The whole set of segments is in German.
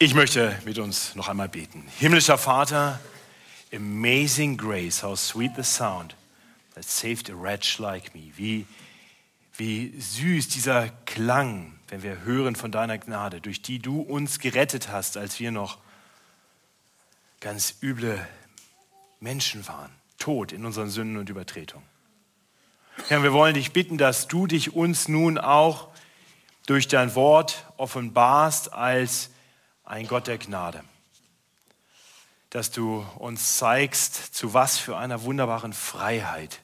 Ich möchte mit uns noch einmal beten. Himmlischer Vater, amazing grace, how sweet the sound that saved a wretch like me. Wie, wie süß dieser Klang, wenn wir hören von deiner Gnade, durch die du uns gerettet hast, als wir noch ganz üble Menschen waren, tot in unseren Sünden und Übertretungen. Herr, wir wollen dich bitten, dass du dich uns nun auch durch dein Wort offenbarst als ein Gott der Gnade. Dass du uns zeigst, zu was für einer wunderbaren Freiheit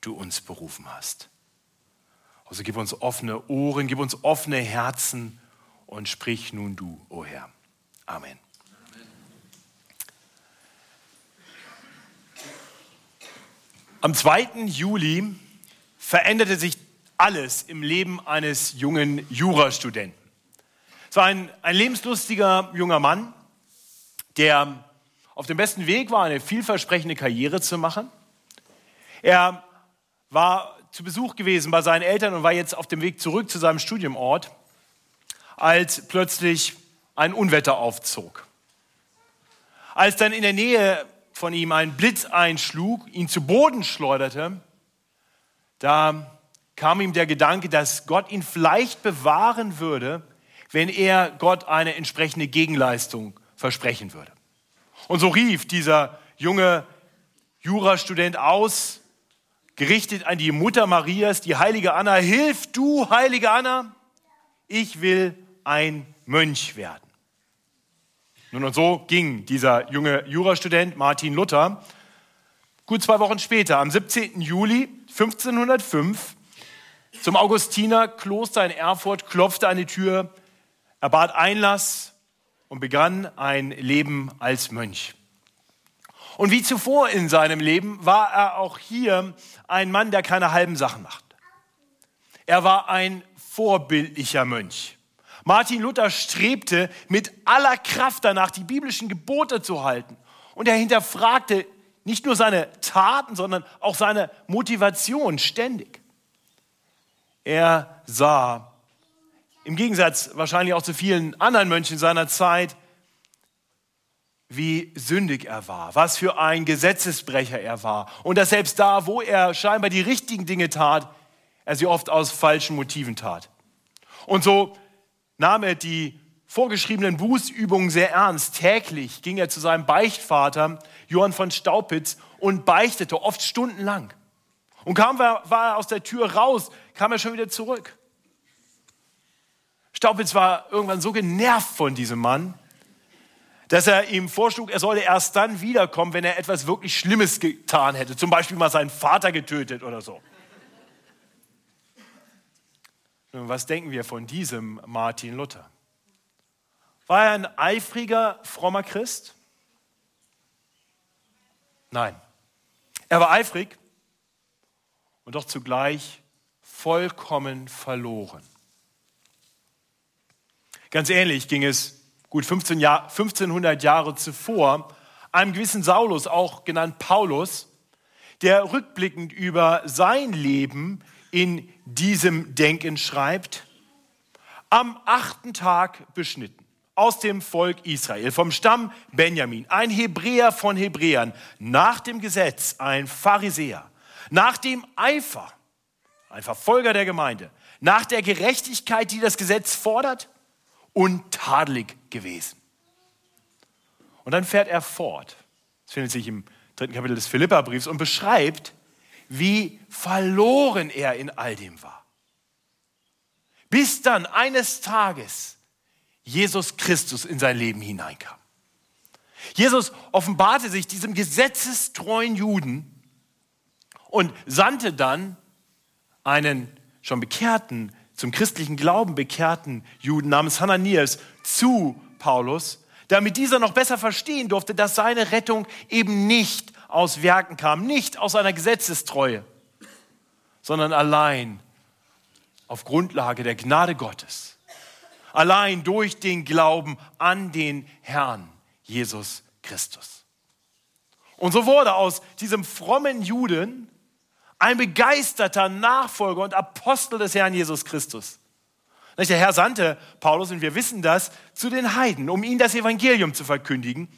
du uns berufen hast. Also gib uns offene Ohren, gib uns offene Herzen und sprich nun du, o oh Herr. Amen. Am 2. Juli veränderte sich alles im Leben eines jungen Jurastudenten. Es war ein, ein lebenslustiger junger Mann, der auf dem besten Weg war, eine vielversprechende Karriere zu machen. Er war zu Besuch gewesen bei seinen Eltern und war jetzt auf dem Weg zurück zu seinem Studiumort, als plötzlich ein Unwetter aufzog. Als dann in der Nähe von ihm ein Blitz einschlug, ihn zu Boden schleuderte, da kam ihm der Gedanke, dass Gott ihn vielleicht bewahren würde, wenn er Gott eine entsprechende Gegenleistung versprechen würde. Und so rief dieser junge Jurastudent aus, gerichtet an die Mutter Marias, die heilige Anna, hilf du, heilige Anna, ich will ein Mönch werden. Nun und so ging dieser junge Jurastudent Martin Luther gut zwei Wochen später, am 17. Juli 1505, zum Augustinerkloster in Erfurt, klopfte an die Tür er bat Einlass und begann ein Leben als Mönch. Und wie zuvor in seinem Leben war er auch hier ein Mann, der keine halben Sachen macht. Er war ein vorbildlicher Mönch. Martin Luther strebte mit aller Kraft danach, die biblischen Gebote zu halten. Und er hinterfragte nicht nur seine Taten, sondern auch seine Motivation ständig. Er sah im Gegensatz wahrscheinlich auch zu vielen anderen Mönchen seiner Zeit, wie sündig er war, was für ein Gesetzesbrecher er war. Und dass selbst da, wo er scheinbar die richtigen Dinge tat, er sie oft aus falschen Motiven tat. Und so nahm er die vorgeschriebenen Bußübungen sehr ernst. Täglich ging er zu seinem Beichtvater, Johann von Staupitz, und beichtete oft stundenlang. Und war, war er aus der Tür raus, kam er schon wieder zurück. Staupitz war irgendwann so genervt von diesem Mann, dass er ihm vorschlug, er solle erst dann wiederkommen, wenn er etwas wirklich Schlimmes getan hätte, zum Beispiel mal seinen Vater getötet oder so. Nun, was denken wir von diesem Martin Luther? War er ein eifriger, frommer Christ? Nein. Er war eifrig und doch zugleich vollkommen verloren. Ganz ähnlich ging es gut 15 Jahr, 1500 Jahre zuvor einem gewissen Saulus, auch genannt Paulus, der rückblickend über sein Leben in diesem Denken schreibt, am achten Tag beschnitten aus dem Volk Israel, vom Stamm Benjamin, ein Hebräer von Hebräern, nach dem Gesetz ein Pharisäer, nach dem Eifer, ein Verfolger der Gemeinde, nach der Gerechtigkeit, die das Gesetz fordert, untadelig gewesen. Und dann fährt er fort, das findet sich im dritten Kapitel des Philipperbriefs, und beschreibt, wie verloren er in all dem war. Bis dann eines Tages Jesus Christus in sein Leben hineinkam. Jesus offenbarte sich diesem gesetzestreuen Juden und sandte dann einen schon bekehrten zum christlichen Glauben bekehrten Juden namens Hananias zu Paulus, damit dieser noch besser verstehen durfte, dass seine Rettung eben nicht aus Werken kam, nicht aus einer Gesetzestreue, sondern allein auf Grundlage der Gnade Gottes, allein durch den Glauben an den Herrn Jesus Christus. Und so wurde aus diesem frommen Juden ein begeisterter Nachfolger und Apostel des Herrn Jesus Christus. Der Herr sandte Paulus, und wir wissen das, zu den Heiden, um ihnen das Evangelium zu verkündigen.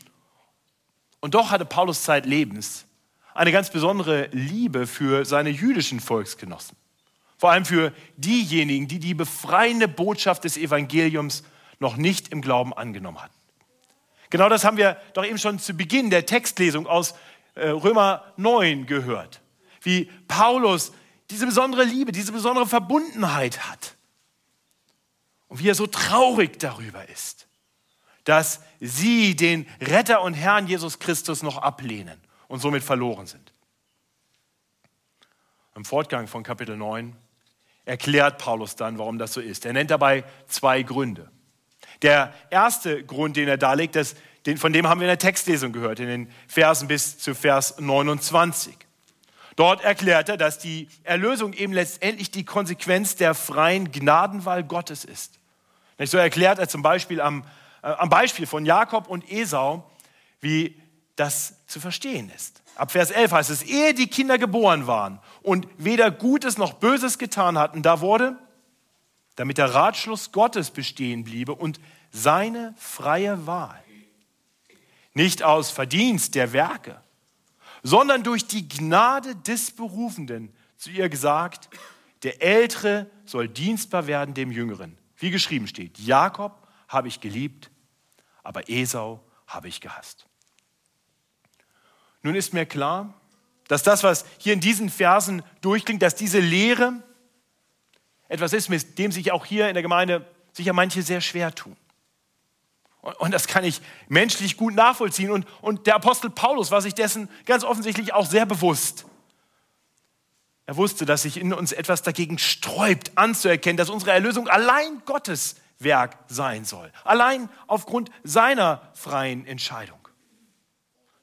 Und doch hatte Paulus zeitlebens eine ganz besondere Liebe für seine jüdischen Volksgenossen. Vor allem für diejenigen, die die befreiende Botschaft des Evangeliums noch nicht im Glauben angenommen hatten. Genau das haben wir doch eben schon zu Beginn der Textlesung aus äh, Römer 9 gehört. Wie Paulus diese besondere Liebe, diese besondere Verbundenheit hat. Und wie er so traurig darüber ist, dass sie den Retter und Herrn Jesus Christus noch ablehnen und somit verloren sind. Im Fortgang von Kapitel 9 erklärt Paulus dann, warum das so ist. Er nennt dabei zwei Gründe. Der erste Grund, den er darlegt, das, den, von dem haben wir in der Textlesung gehört, in den Versen bis zu Vers 29. Dort erklärt er, dass die Erlösung eben letztendlich die Konsequenz der freien Gnadenwahl Gottes ist. So erklärt er zum Beispiel am, äh, am Beispiel von Jakob und Esau, wie das zu verstehen ist. Ab Vers 11 heißt es, ehe die Kinder geboren waren und weder Gutes noch Böses getan hatten, da wurde, damit der Ratschluss Gottes bestehen bliebe und seine freie Wahl, nicht aus Verdienst der Werke, sondern durch die Gnade des Berufenden zu ihr gesagt, der Ältere soll dienstbar werden dem Jüngeren. Wie geschrieben steht, Jakob habe ich geliebt, aber Esau habe ich gehasst. Nun ist mir klar, dass das, was hier in diesen Versen durchklingt, dass diese Lehre etwas ist, mit dem sich auch hier in der Gemeinde sicher manche sehr schwer tun. Und das kann ich menschlich gut nachvollziehen. Und, und der Apostel Paulus war sich dessen ganz offensichtlich auch sehr bewusst. Er wusste, dass sich in uns etwas dagegen sträubt, anzuerkennen, dass unsere Erlösung allein Gottes Werk sein soll. Allein aufgrund seiner freien Entscheidung.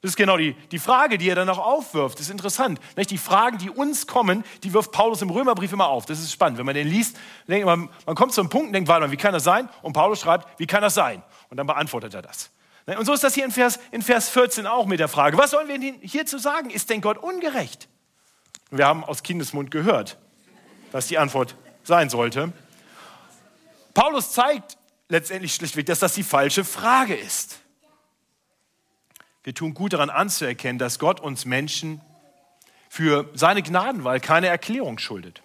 Das ist genau die, die Frage, die er dann auch aufwirft. Das ist interessant. Die Fragen, die uns kommen, die wirft Paulus im Römerbrief immer auf. Das ist spannend. Wenn man den liest, man, kommt zu einem Punkt und denkt, warte mal, wie kann das sein? Und Paulus schreibt, wie kann das sein? Und dann beantwortet er das. Und so ist das hier in Vers, in Vers 14 auch mit der Frage, was sollen wir hierzu sagen? Ist denn Gott ungerecht? Wir haben aus Kindesmund gehört, was die Antwort sein sollte. Paulus zeigt letztendlich schlichtweg, dass das die falsche Frage ist. Wir tun gut daran anzuerkennen, dass Gott uns Menschen für seine Gnadenwahl keine Erklärung schuldet.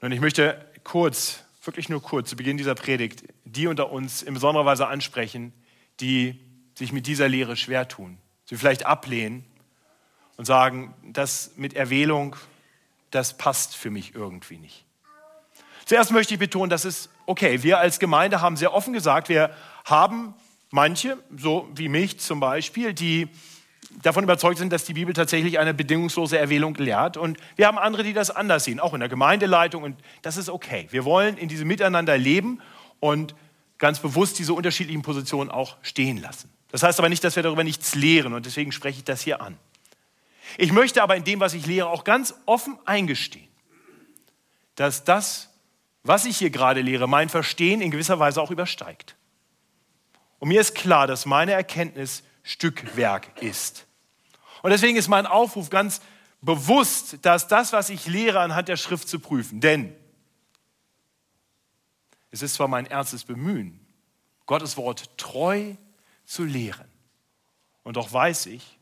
Und ich möchte kurz, wirklich nur kurz, zu Beginn dieser Predigt, die unter uns in besonderer Weise ansprechen, die sich mit dieser Lehre schwer tun, sie vielleicht ablehnen und sagen, das mit Erwählung, das passt für mich irgendwie nicht. Zuerst möchte ich betonen, das ist okay. Wir als Gemeinde haben sehr offen gesagt, wir haben Manche, so wie mich zum Beispiel, die davon überzeugt sind, dass die Bibel tatsächlich eine bedingungslose Erwählung lehrt. Und wir haben andere, die das anders sehen, auch in der Gemeindeleitung. Und das ist okay. Wir wollen in diesem Miteinander leben und ganz bewusst diese unterschiedlichen Positionen auch stehen lassen. Das heißt aber nicht, dass wir darüber nichts lehren. Und deswegen spreche ich das hier an. Ich möchte aber in dem, was ich lehre, auch ganz offen eingestehen, dass das, was ich hier gerade lehre, mein Verstehen in gewisser Weise auch übersteigt. Und mir ist klar, dass meine Erkenntnis Stückwerk ist. Und deswegen ist mein Aufruf ganz bewusst, dass das, was ich lehre, anhand der Schrift zu prüfen. Denn es ist zwar mein ernstes Bemühen, Gottes Wort treu zu lehren. Und doch weiß ich,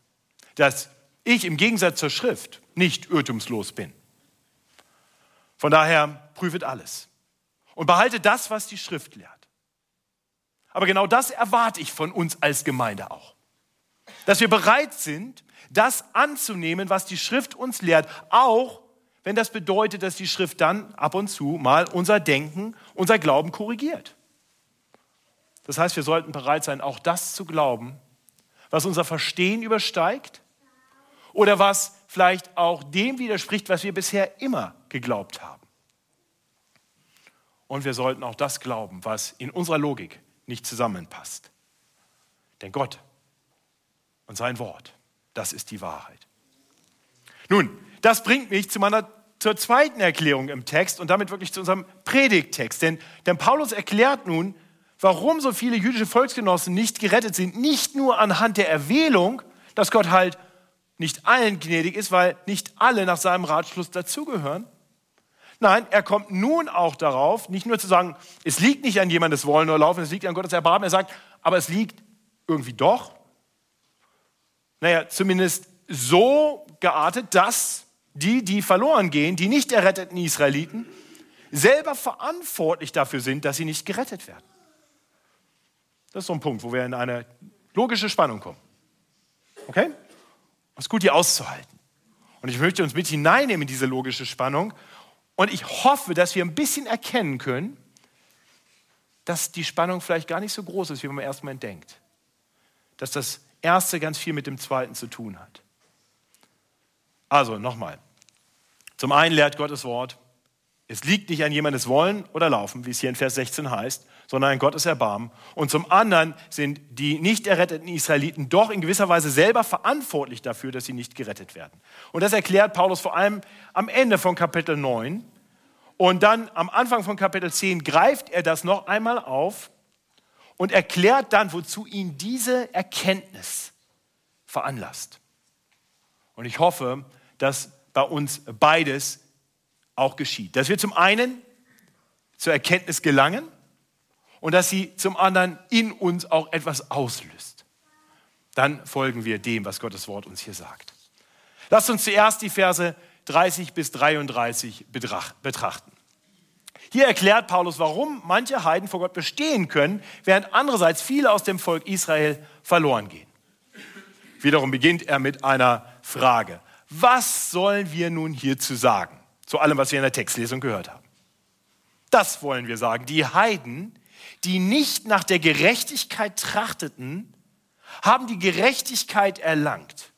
dass ich im Gegensatz zur Schrift nicht irrtumslos bin. Von daher prüfet alles und behaltet das, was die Schrift lehrt. Aber genau das erwarte ich von uns als Gemeinde auch. Dass wir bereit sind, das anzunehmen, was die Schrift uns lehrt, auch wenn das bedeutet, dass die Schrift dann ab und zu mal unser Denken, unser Glauben korrigiert. Das heißt, wir sollten bereit sein, auch das zu glauben, was unser Verstehen übersteigt oder was vielleicht auch dem widerspricht, was wir bisher immer geglaubt haben. Und wir sollten auch das glauben, was in unserer Logik nicht zusammenpasst. Denn Gott und sein Wort, das ist die Wahrheit. Nun, das bringt mich zu meiner zur zweiten Erklärung im Text und damit wirklich zu unserem Predigttext. Denn, denn Paulus erklärt nun, warum so viele jüdische Volksgenossen nicht gerettet sind, nicht nur anhand der Erwählung, dass Gott halt nicht allen gnädig ist, weil nicht alle nach seinem Ratschluss dazugehören. Nein, er kommt nun auch darauf, nicht nur zu sagen, es liegt nicht an jemandes Wollen oder Laufen, es liegt an Gottes Erbarmen. Er sagt, aber es liegt irgendwie doch. Naja, zumindest so geartet, dass die, die verloren gehen, die nicht erretteten Israeliten, selber verantwortlich dafür sind, dass sie nicht gerettet werden. Das ist so ein Punkt, wo wir in eine logische Spannung kommen. Okay? Es ist gut, die auszuhalten. Und ich möchte uns mit hineinnehmen in diese logische Spannung. Und ich hoffe, dass wir ein bisschen erkennen können, dass die Spannung vielleicht gar nicht so groß ist, wie man erstmal denkt. Dass das Erste ganz viel mit dem Zweiten zu tun hat. Also nochmal. Zum einen lehrt Gottes Wort, es liegt nicht an jemandes Wollen oder Laufen, wie es hier in Vers 16 heißt, sondern an Gottes Erbarmen. Und zum anderen sind die nicht erretteten Israeliten doch in gewisser Weise selber verantwortlich dafür, dass sie nicht gerettet werden. Und das erklärt Paulus vor allem am Ende von Kapitel 9. Und dann am Anfang von Kapitel 10 greift er das noch einmal auf und erklärt dann, wozu ihn diese Erkenntnis veranlasst. Und ich hoffe, dass bei uns beides auch geschieht. Dass wir zum einen zur Erkenntnis gelangen und dass sie zum anderen in uns auch etwas auslöst. Dann folgen wir dem, was Gottes Wort uns hier sagt. Lasst uns zuerst die Verse 30 bis 33 betrachten. Hier erklärt Paulus, warum manche Heiden vor Gott bestehen können, während andererseits viele aus dem Volk Israel verloren gehen. Wiederum beginnt er mit einer Frage. Was sollen wir nun hierzu sagen? Zu allem, was wir in der Textlesung gehört haben. Das wollen wir sagen. Die Heiden, die nicht nach der Gerechtigkeit trachteten, haben die Gerechtigkeit erlangt.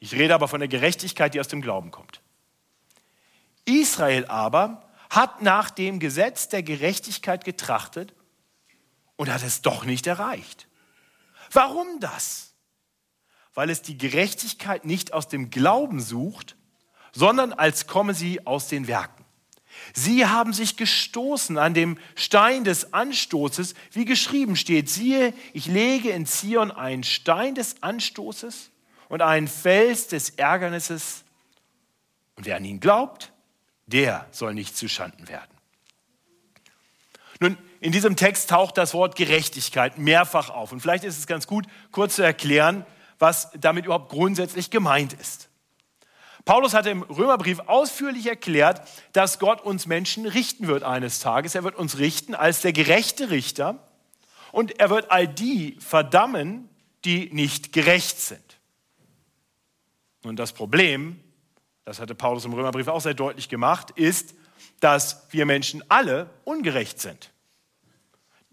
Ich rede aber von der Gerechtigkeit, die aus dem Glauben kommt. Israel aber hat nach dem Gesetz der Gerechtigkeit getrachtet und hat es doch nicht erreicht. Warum das? Weil es die Gerechtigkeit nicht aus dem Glauben sucht, sondern als komme sie aus den Werken. Sie haben sich gestoßen an dem Stein des Anstoßes, wie geschrieben steht, siehe, ich lege in Zion einen Stein des Anstoßes und einen Fels des Ärgernisses. Und wer an ihn glaubt, der soll nicht zuschanden werden. Nun, in diesem Text taucht das Wort Gerechtigkeit mehrfach auf. Und vielleicht ist es ganz gut, kurz zu erklären, was damit überhaupt grundsätzlich gemeint ist. Paulus hatte im Römerbrief ausführlich erklärt, dass Gott uns Menschen richten wird eines Tages. Er wird uns richten als der gerechte Richter und er wird all die verdammen, die nicht gerecht sind. Und das Problem, das hatte Paulus im Römerbrief auch sehr deutlich gemacht, ist, dass wir Menschen alle ungerecht sind.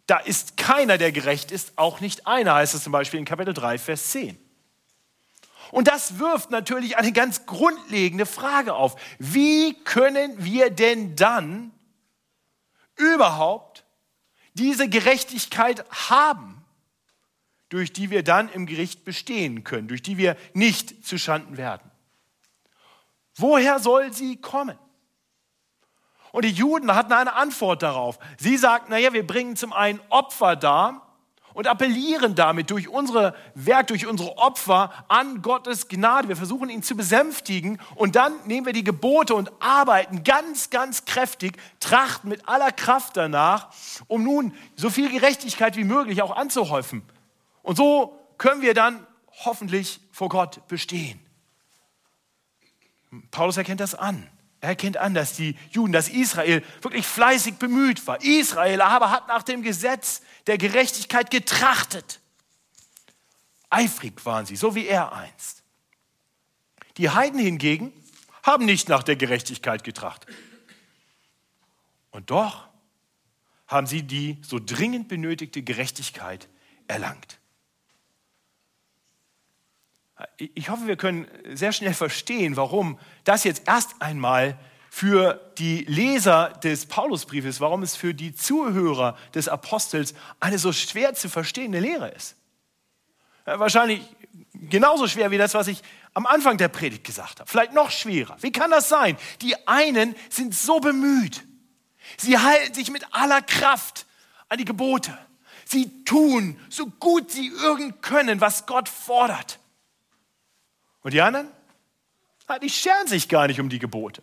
Da ist keiner, der gerecht ist, auch nicht einer, heißt es zum Beispiel in Kapitel 3, Vers 10. Und das wirft natürlich eine ganz grundlegende Frage auf. Wie können wir denn dann überhaupt diese Gerechtigkeit haben, durch die wir dann im Gericht bestehen können, durch die wir nicht zuschanden werden? Woher soll sie kommen? Und die Juden hatten eine Antwort darauf. Sie sagten, naja, wir bringen zum einen Opfer dar, und appellieren damit durch unsere Werk, durch unsere Opfer an Gottes Gnade. Wir versuchen ihn zu besänftigen und dann nehmen wir die Gebote und arbeiten ganz, ganz kräftig, trachten mit aller Kraft danach, um nun so viel Gerechtigkeit wie möglich auch anzuhäufen. Und so können wir dann hoffentlich vor Gott bestehen. Paulus erkennt das an. Er erkennt an, dass die Juden, dass Israel wirklich fleißig bemüht war. Israel aber hat nach dem Gesetz der Gerechtigkeit getrachtet. Eifrig waren sie, so wie er einst. Die Heiden hingegen haben nicht nach der Gerechtigkeit getrachtet. Und doch haben sie die so dringend benötigte Gerechtigkeit erlangt. Ich hoffe, wir können sehr schnell verstehen, warum das jetzt erst einmal für die Leser des Paulusbriefes, warum es für die Zuhörer des Apostels eine so schwer zu verstehende Lehre ist. Wahrscheinlich genauso schwer wie das, was ich am Anfang der Predigt gesagt habe. Vielleicht noch schwerer. Wie kann das sein? Die einen sind so bemüht. Sie halten sich mit aller Kraft an die Gebote. Sie tun so gut sie irgend können, was Gott fordert. Und die anderen? Die scheren sich gar nicht um die Gebote.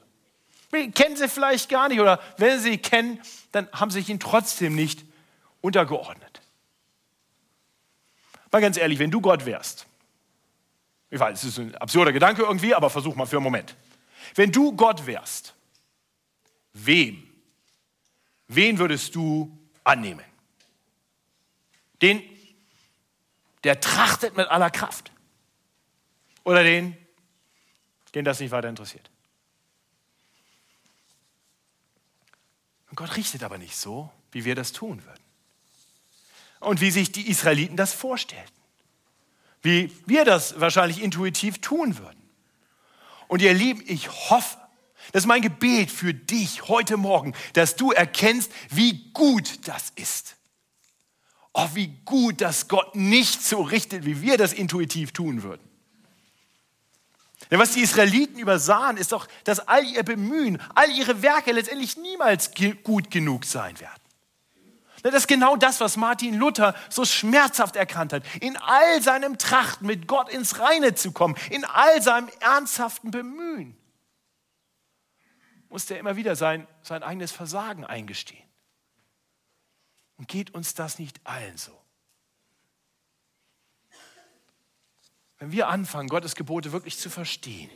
Wir kennen sie vielleicht gar nicht oder wenn sie ihn kennen, dann haben sie sich ihn trotzdem nicht untergeordnet. Mal ganz ehrlich, wenn du Gott wärst, ich weiß, es ist ein absurder Gedanke irgendwie, aber versuch mal für einen Moment. Wenn du Gott wärst, wem, wen würdest du annehmen? Den, der trachtet mit aller Kraft? Oder den, den das nicht weiter interessiert? Und Gott richtet aber nicht so, wie wir das tun würden. Und wie sich die Israeliten das vorstellten. Wie wir das wahrscheinlich intuitiv tun würden. Und ihr Lieben, ich hoffe, das ist mein Gebet für dich heute Morgen, dass du erkennst, wie gut das ist. Oh, wie gut, dass Gott nicht so richtet, wie wir das intuitiv tun würden. Denn was die Israeliten übersahen, ist doch, dass all ihr Bemühen, all ihre Werke letztendlich niemals gut genug sein werden. Das ist genau das, was Martin Luther so schmerzhaft erkannt hat. In all seinem Trachten, mit Gott ins Reine zu kommen, in all seinem ernsthaften Bemühen, musste er immer wieder sein, sein eigenes Versagen eingestehen. Und geht uns das nicht allen so? Wenn wir anfangen, Gottes Gebote wirklich zu verstehen,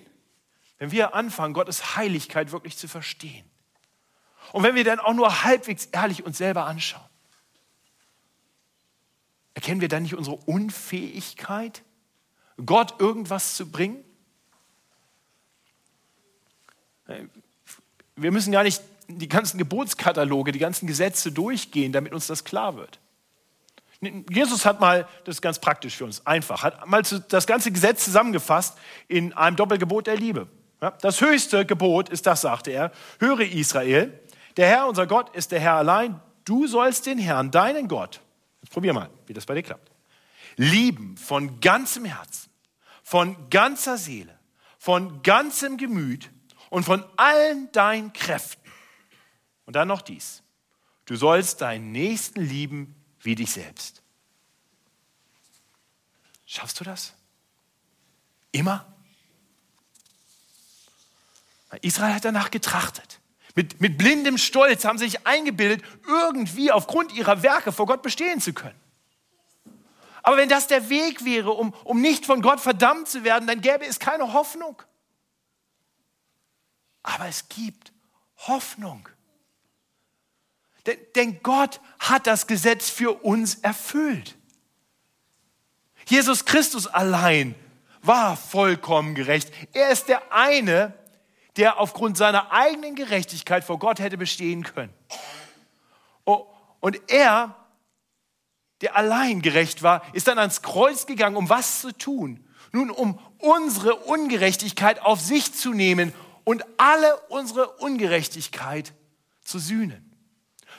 wenn wir anfangen, Gottes Heiligkeit wirklich zu verstehen, und wenn wir dann auch nur halbwegs ehrlich uns selber anschauen, erkennen wir dann nicht unsere Unfähigkeit, Gott irgendwas zu bringen? Wir müssen gar nicht die ganzen Gebotskataloge, die ganzen Gesetze durchgehen, damit uns das klar wird. Jesus hat mal, das ist ganz praktisch für uns, einfach, hat mal das ganze Gesetz zusammengefasst in einem Doppelgebot der Liebe. Das höchste Gebot ist das, sagte er, höre Israel, der Herr, unser Gott, ist der Herr allein, du sollst den Herrn, deinen Gott, jetzt probier mal, wie das bei dir klappt, lieben von ganzem Herzen, von ganzer Seele, von ganzem Gemüt und von allen deinen Kräften. Und dann noch dies, du sollst deinen Nächsten lieben wie dich selbst. Schaffst du das? Immer? Israel hat danach getrachtet. Mit, mit blindem Stolz haben sie sich eingebildet, irgendwie aufgrund ihrer Werke vor Gott bestehen zu können. Aber wenn das der Weg wäre, um, um nicht von Gott verdammt zu werden, dann gäbe es keine Hoffnung. Aber es gibt Hoffnung. Denn, Gott hat das Gesetz für uns erfüllt. Jesus Christus allein war vollkommen gerecht. Er ist der eine, der aufgrund seiner eigenen Gerechtigkeit vor Gott hätte bestehen können. Und er, der allein gerecht war, ist dann ans Kreuz gegangen, um was zu tun? Nun, um unsere Ungerechtigkeit auf sich zu nehmen und alle unsere Ungerechtigkeit zu sühnen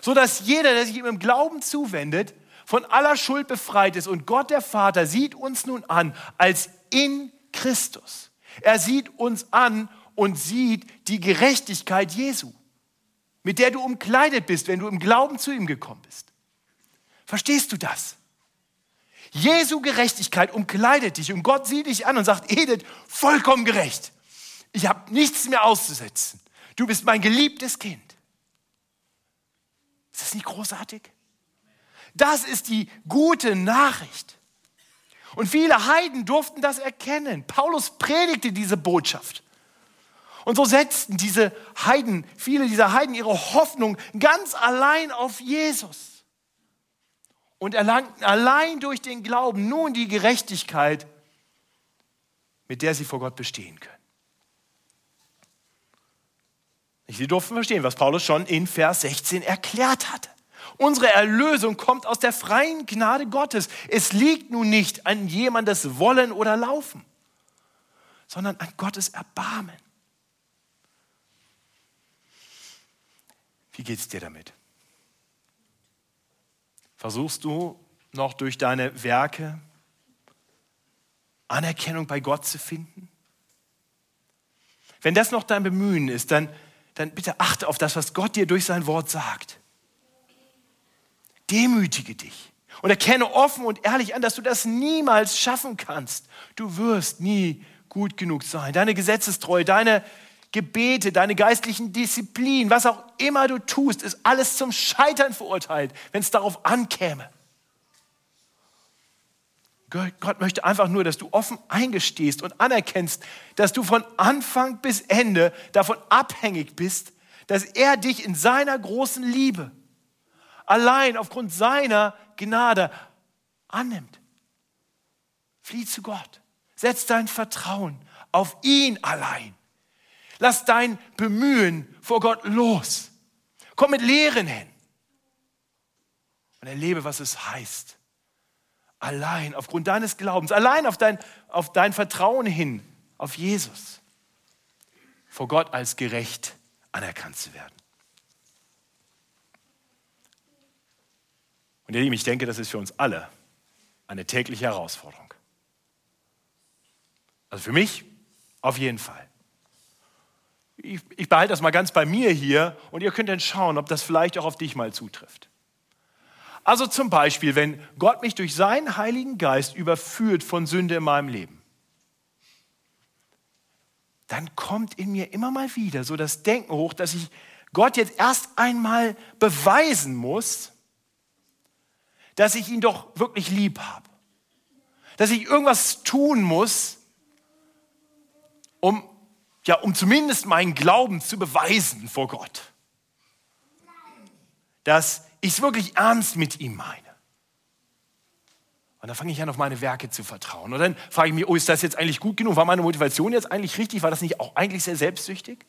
so dass jeder, der sich ihm im Glauben zuwendet, von aller Schuld befreit ist. Und Gott der Vater sieht uns nun an als in Christus. Er sieht uns an und sieht die Gerechtigkeit Jesu, mit der du umkleidet bist, wenn du im Glauben zu ihm gekommen bist. Verstehst du das? Jesu Gerechtigkeit umkleidet dich und Gott sieht dich an und sagt, Edith, vollkommen gerecht. Ich habe nichts mehr auszusetzen. Du bist mein geliebtes Kind. Ist das nicht großartig? Das ist die gute Nachricht. Und viele Heiden durften das erkennen. Paulus predigte diese Botschaft. Und so setzten diese Heiden, viele dieser Heiden ihre Hoffnung ganz allein auf Jesus und erlangten allein durch den Glauben nun die Gerechtigkeit, mit der sie vor Gott bestehen können. Sie durften verstehen, was Paulus schon in Vers 16 erklärt hatte. Unsere Erlösung kommt aus der freien Gnade Gottes. Es liegt nun nicht an jemandes Wollen oder Laufen, sondern an Gottes Erbarmen. Wie geht es dir damit? Versuchst du noch durch deine Werke Anerkennung bei Gott zu finden? Wenn das noch dein Bemühen ist, dann dann bitte achte auf das, was Gott dir durch sein Wort sagt. Demütige dich und erkenne offen und ehrlich an, dass du das niemals schaffen kannst. Du wirst nie gut genug sein. Deine Gesetzestreue, deine, Gebete, deine geistlichen Disziplinen, was auch immer du tust, ist alles zum Scheitern verurteilt, wenn es darauf ankäme. Gott möchte einfach nur, dass du offen eingestehst und anerkennst, dass du von Anfang bis Ende davon abhängig bist, dass er dich in seiner großen Liebe allein aufgrund seiner Gnade annimmt. Flieh zu Gott. Setz dein Vertrauen auf ihn allein. Lass dein Bemühen vor Gott los. Komm mit Lehren hin und erlebe, was es heißt, allein aufgrund deines Glaubens, allein auf dein, auf dein Vertrauen hin, auf Jesus, vor Gott als gerecht anerkannt zu werden. Und ihr Lieben, ich denke, das ist für uns alle eine tägliche Herausforderung. Also für mich auf jeden Fall. Ich, ich, behalte das mal ganz bei mir hier und ihr könnt dann schauen, ob das vielleicht auch auf dich mal zutrifft. Also zum Beispiel, wenn Gott mich durch seinen Heiligen Geist überführt von Sünde in meinem Leben, dann kommt in mir immer mal wieder so das Denken hoch, dass ich Gott jetzt erst einmal beweisen muss, dass ich ihn doch wirklich lieb habe. Dass ich irgendwas tun muss, um, ja, um zumindest meinen Glauben zu beweisen vor Gott. Dass ich es wirklich ernst mit ihm meine. Und dann fange ich an, auf meine Werke zu vertrauen. Und dann frage ich mich, oh, ist das jetzt eigentlich gut genug? War meine Motivation jetzt eigentlich richtig? War das nicht auch eigentlich sehr selbstsüchtig?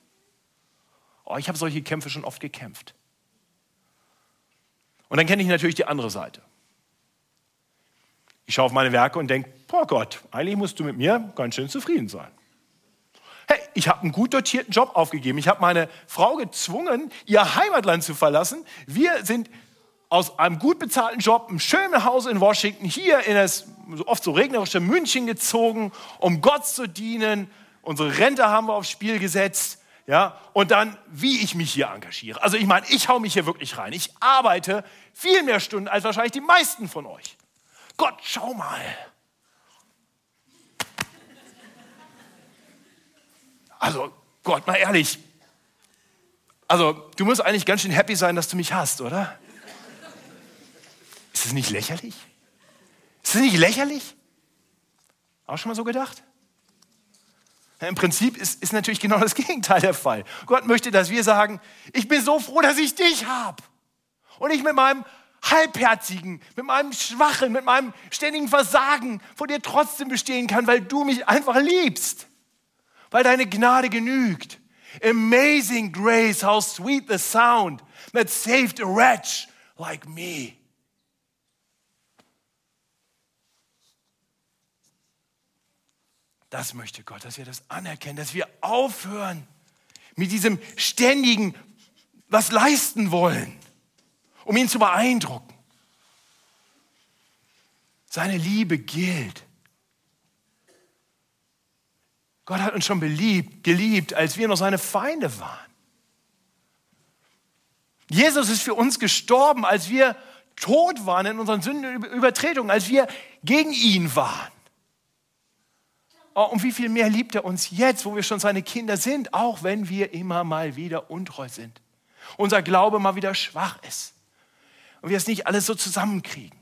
Oh, ich habe solche Kämpfe schon oft gekämpft. Und dann kenne ich natürlich die andere Seite. Ich schaue auf meine Werke und denke, boah Gott, eigentlich musst du mit mir ganz schön zufrieden sein. Hey, ich habe einen gut dotierten Job aufgegeben. Ich habe meine Frau gezwungen, ihr Heimatland zu verlassen. Wir sind aus einem gut bezahlten Job, einem schönen Haus in Washington, hier in das oft so regnerische München gezogen, um Gott zu dienen. Unsere Rente haben wir aufs Spiel gesetzt. Ja, und dann, wie ich mich hier engagiere. Also ich meine, ich hau mich hier wirklich rein. Ich arbeite viel mehr Stunden als wahrscheinlich die meisten von euch. Gott, schau mal. Also, Gott, mal ehrlich. Also, du musst eigentlich ganz schön happy sein, dass du mich hast, oder? Ist das nicht lächerlich? Ist das nicht lächerlich? Auch schon mal so gedacht? Im Prinzip ist, ist natürlich genau das Gegenteil der Fall. Gott möchte, dass wir sagen, ich bin so froh, dass ich dich habe. Und ich mit meinem Halbherzigen, mit meinem Schwachen, mit meinem ständigen Versagen vor dir trotzdem bestehen kann, weil du mich einfach liebst, weil deine Gnade genügt. Amazing grace, how sweet the sound that saved a wretch like me. Das möchte Gott, dass wir das anerkennen, dass wir aufhören mit diesem ständigen, was leisten wollen um ihn zu beeindrucken. Seine Liebe gilt. Gott hat uns schon beliebt, geliebt, als wir noch seine Feinde waren. Jesus ist für uns gestorben, als wir tot waren in unseren Sündenübertretungen, als wir gegen ihn waren. Oh, und wie viel mehr liebt er uns jetzt, wo wir schon seine Kinder sind, auch wenn wir immer mal wieder untreu sind. Unser Glaube mal wieder schwach ist und wir es nicht alles so zusammenkriegen.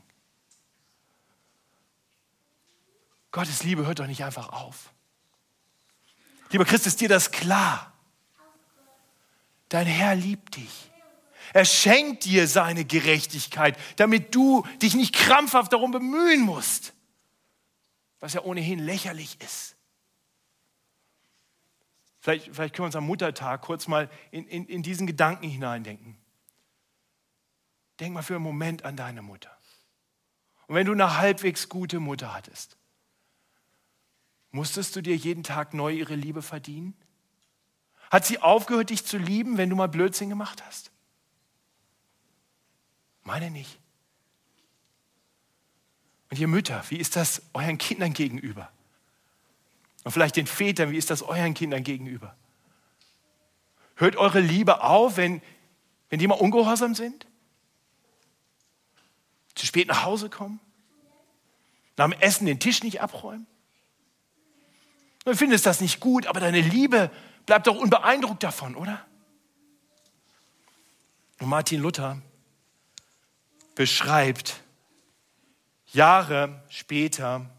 Gottes Liebe hört doch nicht einfach auf. Lieber Christ, ist dir das klar? Dein Herr liebt dich. Er schenkt dir seine Gerechtigkeit, damit du dich nicht krampfhaft darum bemühen musst, was ja ohnehin lächerlich ist. Vielleicht, vielleicht können wir uns am Muttertag kurz mal in, in, in diesen Gedanken hineindenken. Denk mal für einen Moment an deine Mutter. Und wenn du eine halbwegs gute Mutter hattest, musstest du dir jeden Tag neu ihre Liebe verdienen? Hat sie aufgehört, dich zu lieben, wenn du mal Blödsinn gemacht hast? Meine nicht. Und ihr Mütter, wie ist das euren Kindern gegenüber? Und vielleicht den Vätern, wie ist das euren Kindern gegenüber? Hört eure Liebe auf, wenn, wenn die mal ungehorsam sind? Zu spät nach Hause kommen? Nach dem Essen den Tisch nicht abräumen? Du findest das nicht gut, aber deine Liebe bleibt doch unbeeindruckt davon, oder? Und Martin Luther beschreibt Jahre später,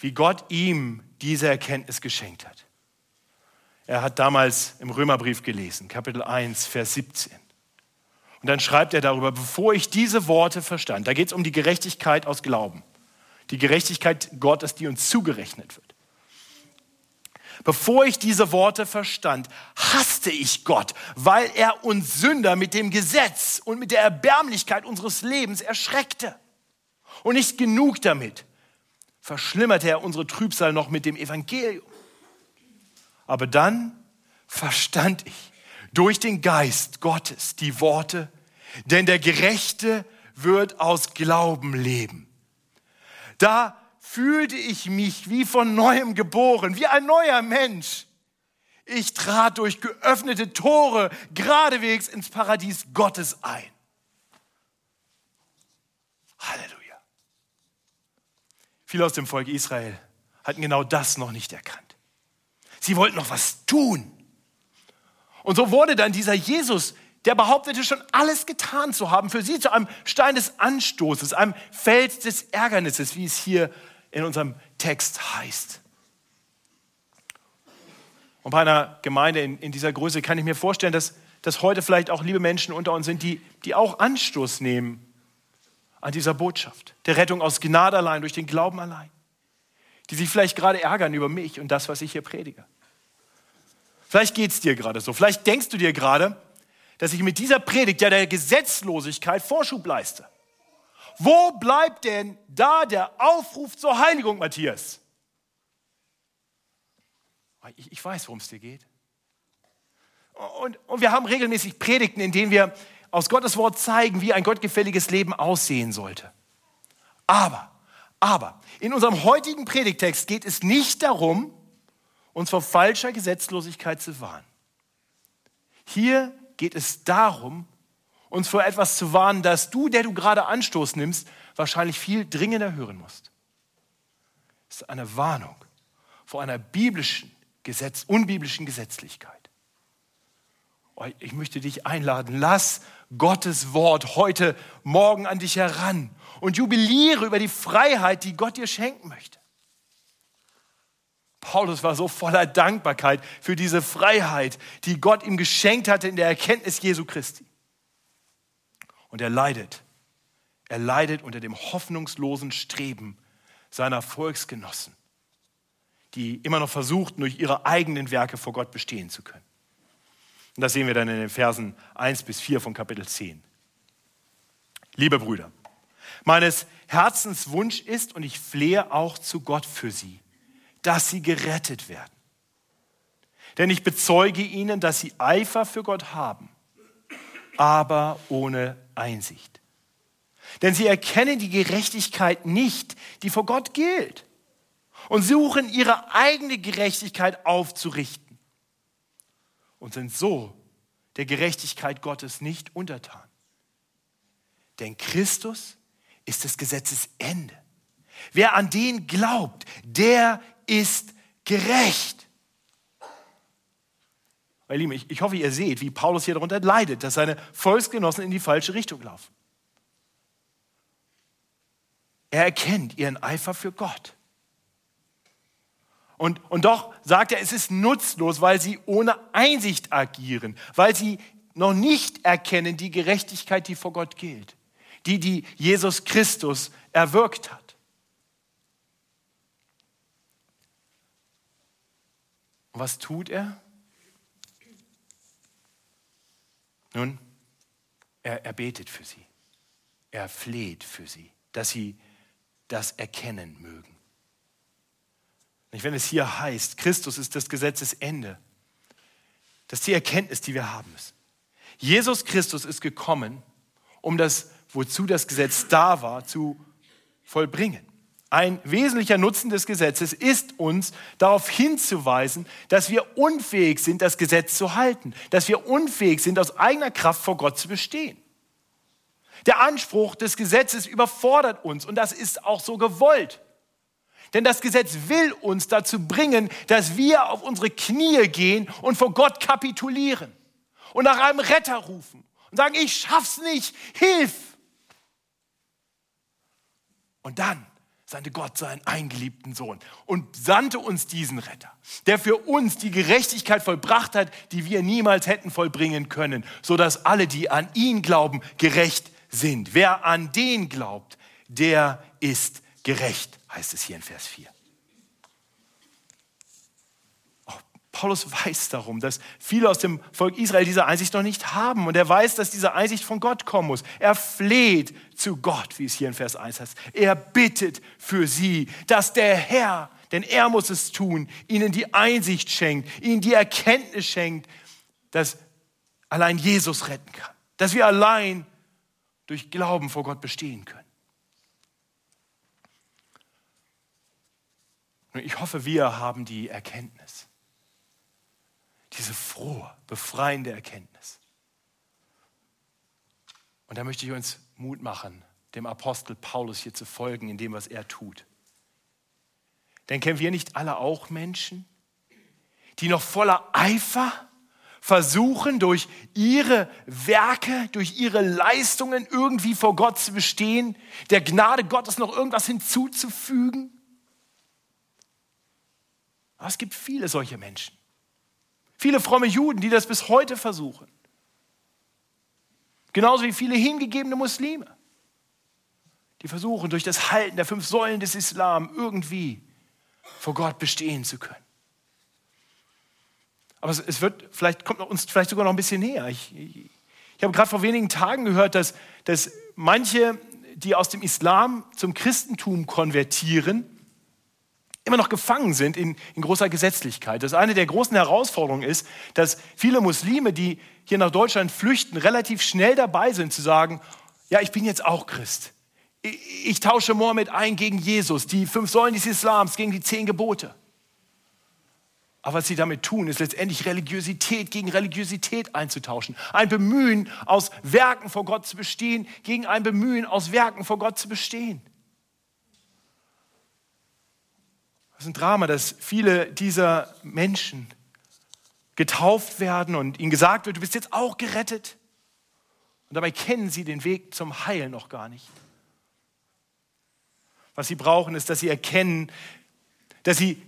wie Gott ihm diese Erkenntnis geschenkt hat. Er hat damals im Römerbrief gelesen, Kapitel 1, Vers 17. Und dann schreibt er darüber, bevor ich diese Worte verstand, da geht es um die Gerechtigkeit aus Glauben, die Gerechtigkeit Gottes, die uns zugerechnet wird. Bevor ich diese Worte verstand, hasste ich Gott, weil er uns Sünder mit dem Gesetz und mit der Erbärmlichkeit unseres Lebens erschreckte. Und nicht genug damit, verschlimmerte er unsere Trübsal noch mit dem Evangelium. Aber dann verstand ich durch den Geist Gottes die Worte, denn der Gerechte wird aus Glauben leben. Da fühlte ich mich wie von neuem geboren, wie ein neuer Mensch. Ich trat durch geöffnete Tore geradewegs ins Paradies Gottes ein. Halleluja. Viele aus dem Volk Israel hatten genau das noch nicht erkannt. Sie wollten noch was tun. Und so wurde dann dieser Jesus, der behauptete schon alles getan zu haben, für sie zu einem Stein des Anstoßes, einem Fels des Ärgernisses, wie es hier in unserem Text heißt. Und bei einer Gemeinde in, in dieser Größe kann ich mir vorstellen, dass, dass heute vielleicht auch liebe Menschen unter uns sind, die, die auch Anstoß nehmen an dieser Botschaft, der Rettung aus Gnade allein, durch den Glauben allein, die sich vielleicht gerade ärgern über mich und das, was ich hier predige. Vielleicht geht es dir gerade so, vielleicht denkst du dir gerade, dass ich mit dieser Predigt ja der Gesetzlosigkeit Vorschub leiste. Wo bleibt denn da der Aufruf zur Heiligung, Matthias? Ich, ich weiß, worum es dir geht. Und, und wir haben regelmäßig Predigten, in denen wir aus Gottes Wort zeigen, wie ein gottgefälliges Leben aussehen sollte. Aber, aber, in unserem heutigen Predigtext geht es nicht darum, uns vor falscher Gesetzlosigkeit zu warnen. Hier geht es darum, uns vor etwas zu warnen, das du, der du gerade Anstoß nimmst, wahrscheinlich viel dringender hören musst. Es ist eine Warnung vor einer biblischen Gesetz, unbiblischen Gesetzlichkeit. Oh, ich möchte dich einladen, lass Gottes Wort heute Morgen an dich heran und jubiliere über die Freiheit, die Gott dir schenken möchte. Paulus war so voller Dankbarkeit für diese Freiheit, die Gott ihm geschenkt hatte in der Erkenntnis Jesu Christi. Und er leidet. Er leidet unter dem hoffnungslosen Streben seiner Volksgenossen, die immer noch versuchten, durch ihre eigenen Werke vor Gott bestehen zu können. Und das sehen wir dann in den Versen 1 bis 4 von Kapitel 10. Liebe Brüder, meines Herzens Wunsch ist, und ich flehe auch zu Gott für sie, dass sie gerettet werden. Denn ich bezeuge ihnen, dass sie Eifer für Gott haben, aber ohne Einsicht. Denn sie erkennen die Gerechtigkeit nicht, die vor Gott gilt, und suchen ihre eigene Gerechtigkeit aufzurichten und sind so der Gerechtigkeit Gottes nicht untertan. Denn Christus ist des Gesetzes Ende. Wer an den glaubt, der ist gerecht. Meine Lieben, ich, ich hoffe, ihr seht, wie Paulus hier darunter leidet, dass seine Volksgenossen in die falsche Richtung laufen. Er erkennt ihren Eifer für Gott. Und, und doch sagt er, es ist nutzlos, weil sie ohne Einsicht agieren, weil sie noch nicht erkennen die Gerechtigkeit, die vor Gott gilt, die, die Jesus Christus erwirkt hat. Und was tut er? Nun, er, er betet für sie. Er fleht für sie, dass sie das erkennen mögen. Wenn es hier heißt, Christus ist das Gesetzesende, das ist die Erkenntnis, die wir haben müssen. Jesus Christus ist gekommen, um das, wozu das Gesetz da war, zu vollbringen. Ein wesentlicher Nutzen des Gesetzes ist uns darauf hinzuweisen, dass wir unfähig sind, das Gesetz zu halten, dass wir unfähig sind, aus eigener Kraft vor Gott zu bestehen. Der Anspruch des Gesetzes überfordert uns und das ist auch so gewollt. Denn das Gesetz will uns dazu bringen, dass wir auf unsere Knie gehen und vor Gott kapitulieren und nach einem Retter rufen und sagen, ich schaff's nicht, hilf. Und dann sandte Gott seinen eingeliebten Sohn und sandte uns diesen Retter, der für uns die Gerechtigkeit vollbracht hat, die wir niemals hätten vollbringen können, sodass alle, die an ihn glauben, gerecht sind. Wer an den glaubt, der ist gerecht, heißt es hier in Vers 4. Paulus weiß darum, dass viele aus dem Volk Israel diese Einsicht noch nicht haben. Und er weiß, dass diese Einsicht von Gott kommen muss. Er fleht zu Gott, wie es hier in Vers 1 heißt. Er bittet für sie, dass der Herr, denn er muss es tun, ihnen die Einsicht schenkt, ihnen die Erkenntnis schenkt, dass allein Jesus retten kann. Dass wir allein durch Glauben vor Gott bestehen können. Und ich hoffe, wir haben die Erkenntnis diese frohe, befreiende Erkenntnis. Und da möchte ich uns Mut machen, dem Apostel Paulus hier zu folgen in dem, was er tut. Denn kennen wir nicht alle auch Menschen, die noch voller Eifer versuchen, durch ihre Werke, durch ihre Leistungen irgendwie vor Gott zu bestehen, der Gnade Gottes noch irgendwas hinzuzufügen? Aber es gibt viele solche Menschen. Viele fromme Juden, die das bis heute versuchen. Genauso wie viele hingegebene Muslime, die versuchen, durch das Halten der fünf Säulen des Islam irgendwie vor Gott bestehen zu können. Aber es wird, vielleicht kommt uns vielleicht sogar noch ein bisschen näher. Ich, ich, ich habe gerade vor wenigen Tagen gehört, dass, dass manche, die aus dem Islam zum Christentum konvertieren, immer noch gefangen sind in, in großer Gesetzlichkeit. Das eine der großen Herausforderungen ist, dass viele Muslime, die hier nach Deutschland flüchten, relativ schnell dabei sind zu sagen, ja, ich bin jetzt auch Christ. Ich, ich tausche Mohammed ein gegen Jesus, die fünf Säulen des Islams, gegen die zehn Gebote. Aber was sie damit tun, ist letztendlich Religiosität gegen Religiosität einzutauschen. Ein Bemühen, aus Werken vor Gott zu bestehen, gegen ein Bemühen, aus Werken vor Gott zu bestehen. Das ist ein Drama, dass viele dieser Menschen getauft werden und ihnen gesagt wird, du bist jetzt auch gerettet. Und dabei kennen sie den Weg zum Heil noch gar nicht. Was sie brauchen, ist, dass sie erkennen, dass sie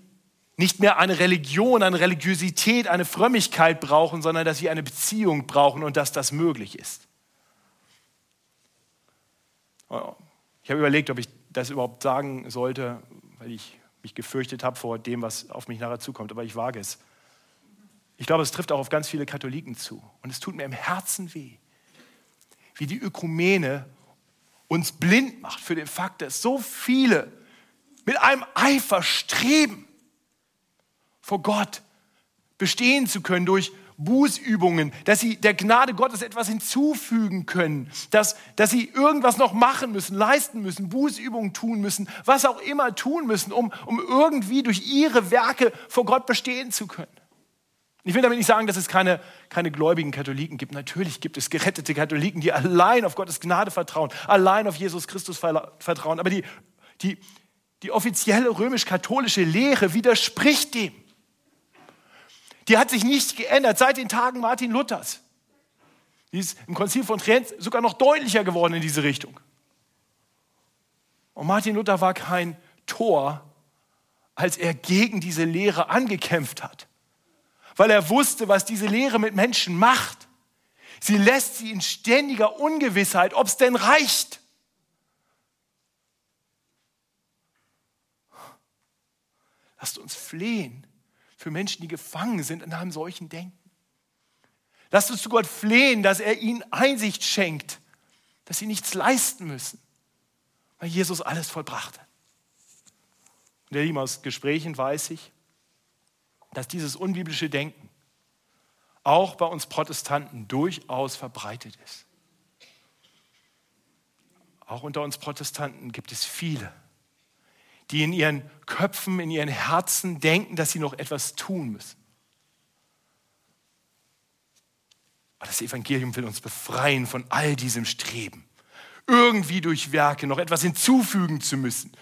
nicht mehr eine Religion, eine Religiosität, eine Frömmigkeit brauchen, sondern dass sie eine Beziehung brauchen und dass das möglich ist. Ich habe überlegt, ob ich das überhaupt sagen sollte, weil ich mich gefürchtet habe vor dem, was auf mich nachher zukommt, aber ich wage es. Ich glaube, es trifft auch auf ganz viele Katholiken zu. Und es tut mir im Herzen weh, wie die Ökumene uns blind macht für den Fakt, dass so viele mit einem Eifer streben, vor Gott bestehen zu können durch Bußübungen, dass sie der Gnade Gottes etwas hinzufügen können, dass, dass sie irgendwas noch machen müssen, leisten müssen, Bußübungen tun müssen, was auch immer tun müssen, um, um irgendwie durch ihre Werke vor Gott bestehen zu können. Ich will damit nicht sagen, dass es keine, keine gläubigen Katholiken gibt. Natürlich gibt es gerettete Katholiken, die allein auf Gottes Gnade vertrauen, allein auf Jesus Christus vertrauen. Aber die, die, die offizielle römisch-katholische Lehre widerspricht dem die hat sich nicht geändert seit den Tagen Martin Luthers. Die ist im Konzil von Trient sogar noch deutlicher geworden in diese Richtung. Und Martin Luther war kein Tor, als er gegen diese Lehre angekämpft hat, weil er wusste, was diese Lehre mit Menschen macht. Sie lässt sie in ständiger Ungewissheit, ob es denn reicht. Lasst uns flehen für Menschen, die gefangen sind in einem solchen Denken. Lasst uns zu Gott flehen, dass er ihnen Einsicht schenkt, dass sie nichts leisten müssen, weil Jesus alles vollbracht hat. Und ihr Lieben, aus Gesprächen weiß ich, dass dieses unbiblische Denken auch bei uns Protestanten durchaus verbreitet ist. Auch unter uns Protestanten gibt es viele, die in ihren Köpfen, in ihren Herzen denken, dass sie noch etwas tun müssen. Aber das Evangelium will uns befreien von all diesem Streben. irgendwie durch Werke noch etwas hinzufügen zu müssen,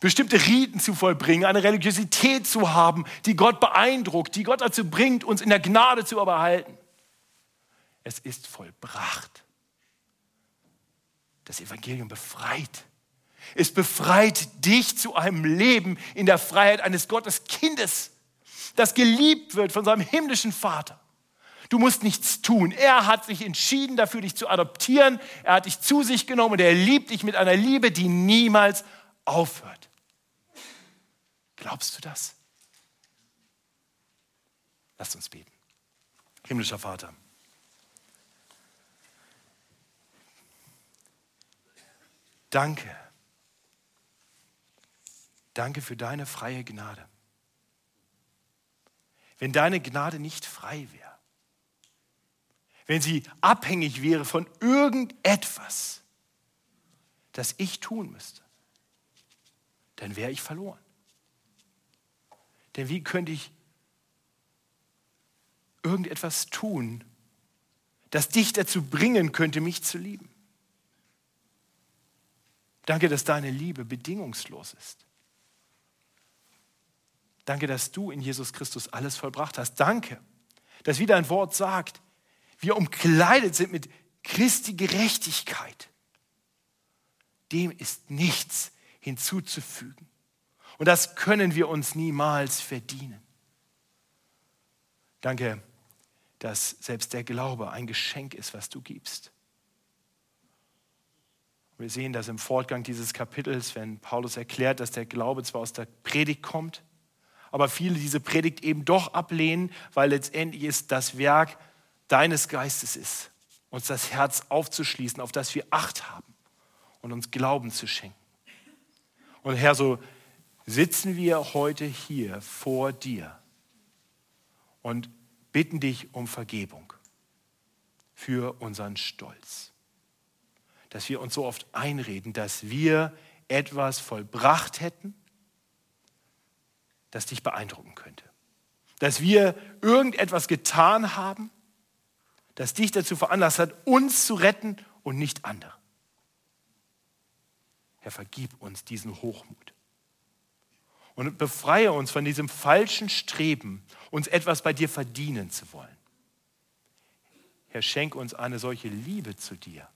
bestimmte Riten zu vollbringen, eine Religiosität zu haben, die Gott beeindruckt, die Gott dazu bringt, uns in der Gnade zu überhalten. Es ist vollbracht. Das Evangelium befreit. Es befreit dich zu einem Leben in der Freiheit eines Gotteskindes, das geliebt wird von seinem himmlischen Vater. Du musst nichts tun. Er hat sich entschieden dafür, dich zu adoptieren. Er hat dich zu sich genommen und er liebt dich mit einer Liebe, die niemals aufhört. Glaubst du das? Lasst uns beten. Himmlischer Vater. Danke. Danke für deine freie Gnade. Wenn deine Gnade nicht frei wäre, wenn sie abhängig wäre von irgendetwas, das ich tun müsste, dann wäre ich verloren. Denn wie könnte ich irgendetwas tun, das dich dazu bringen könnte, mich zu lieben? Danke, dass deine Liebe bedingungslos ist. Danke, dass du in Jesus Christus alles vollbracht hast. Danke, dass wie dein Wort sagt, wir umkleidet sind mit Christi Gerechtigkeit. Dem ist nichts hinzuzufügen. Und das können wir uns niemals verdienen. Danke, dass selbst der Glaube ein Geschenk ist, was du gibst. Wir sehen das im Fortgang dieses Kapitels, wenn Paulus erklärt, dass der Glaube zwar aus der Predigt kommt, aber viele diese Predigt eben doch ablehnen, weil letztendlich ist das Werk deines Geistes ist, uns das Herz aufzuschließen, auf das wir Acht haben und uns Glauben zu schenken. Und Herr, so sitzen wir heute hier vor dir und bitten dich um Vergebung für unseren Stolz dass wir uns so oft einreden, dass wir etwas vollbracht hätten, das dich beeindrucken könnte. Dass wir irgendetwas getan haben, das dich dazu veranlasst hat, uns zu retten und nicht andere. Herr, vergib uns diesen Hochmut und befreie uns von diesem falschen Streben, uns etwas bei dir verdienen zu wollen. Herr, schenk uns eine solche Liebe zu dir,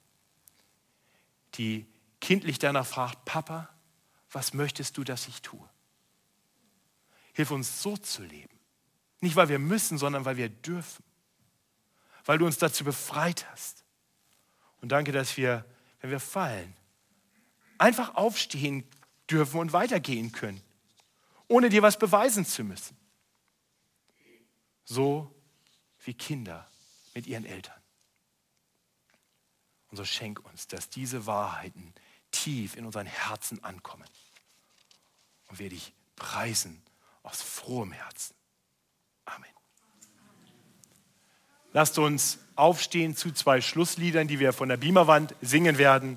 die kindlich danach fragt, Papa, was möchtest du, dass ich tue? Hilf uns so zu leben. Nicht, weil wir müssen, sondern weil wir dürfen. Weil du uns dazu befreit hast. Und danke, dass wir, wenn wir fallen, einfach aufstehen dürfen und weitergehen können, ohne dir was beweisen zu müssen. So wie Kinder mit ihren Eltern. Und so schenk uns, dass diese Wahrheiten tief in unseren Herzen ankommen. Und wir dich preisen aus frohem Herzen. Amen. Lasst uns aufstehen zu zwei Schlussliedern, die wir von der Beamerwand singen werden.